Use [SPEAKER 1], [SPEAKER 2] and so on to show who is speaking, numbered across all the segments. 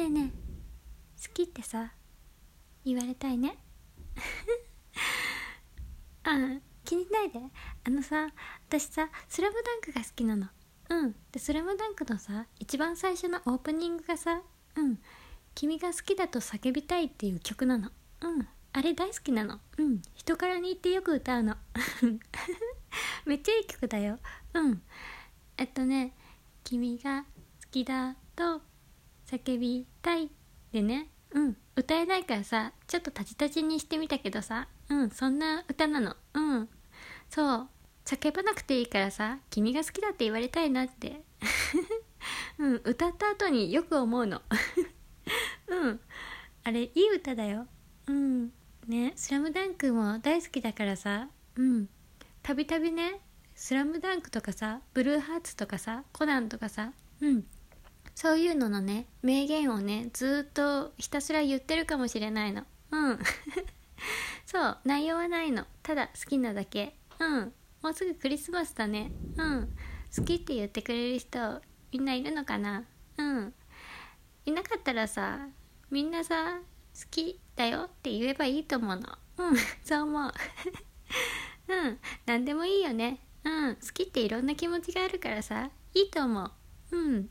[SPEAKER 1] ねえねえ好きってさ言われたいね。あ気にしないで。あのさ私さ「スラムダンクが好きなの。うん。で「スラムダンクのさ一番最初のオープニングがさ「うん。君が好きだと叫びたい」っていう曲なの。うん。あれ大好きなの。うん。人からに言ってよく歌うの。めっちゃいい曲だよ。うん。えっとね「君が好きだと叫びたい」でね。うん。歌えないからさちょっとタジタジにしてみたけどさ。うん。そんな歌なの。うん。そう。叫ばなくていいからさ君が好きだって言われたいなって。うん。歌った後によく思うの。うん。あれいい歌だよ。うん。ね「スラムダンクも大好きだからさ。うん。たびたびね「スラムダンクとかさ「ブルーハーツとかさ「コナン」とかさ。うん。そういうののね名言をねずっとひたすら言ってるかもしれないの。うん。そう内容はないの。ただ好きなだけ。うん。もうすぐクリスマスだね。うん。好きって言ってくれる人みんないるのかな。うん。いなかったらさみんなさ好きだよって言えばいいと思うの。うん。そう思う。うん。何でもいいよね。うん。好きっていろんな気持ちがあるからさいいと思う。うん。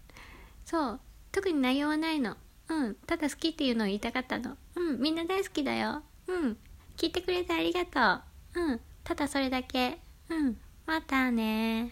[SPEAKER 1] そう。特に内容はないの。うん。ただ好きっていうのを言いたかったの。うん。みんな大好きだよ。うん。聞いてくれてありがとう。うん。ただそれだけ。うん。またね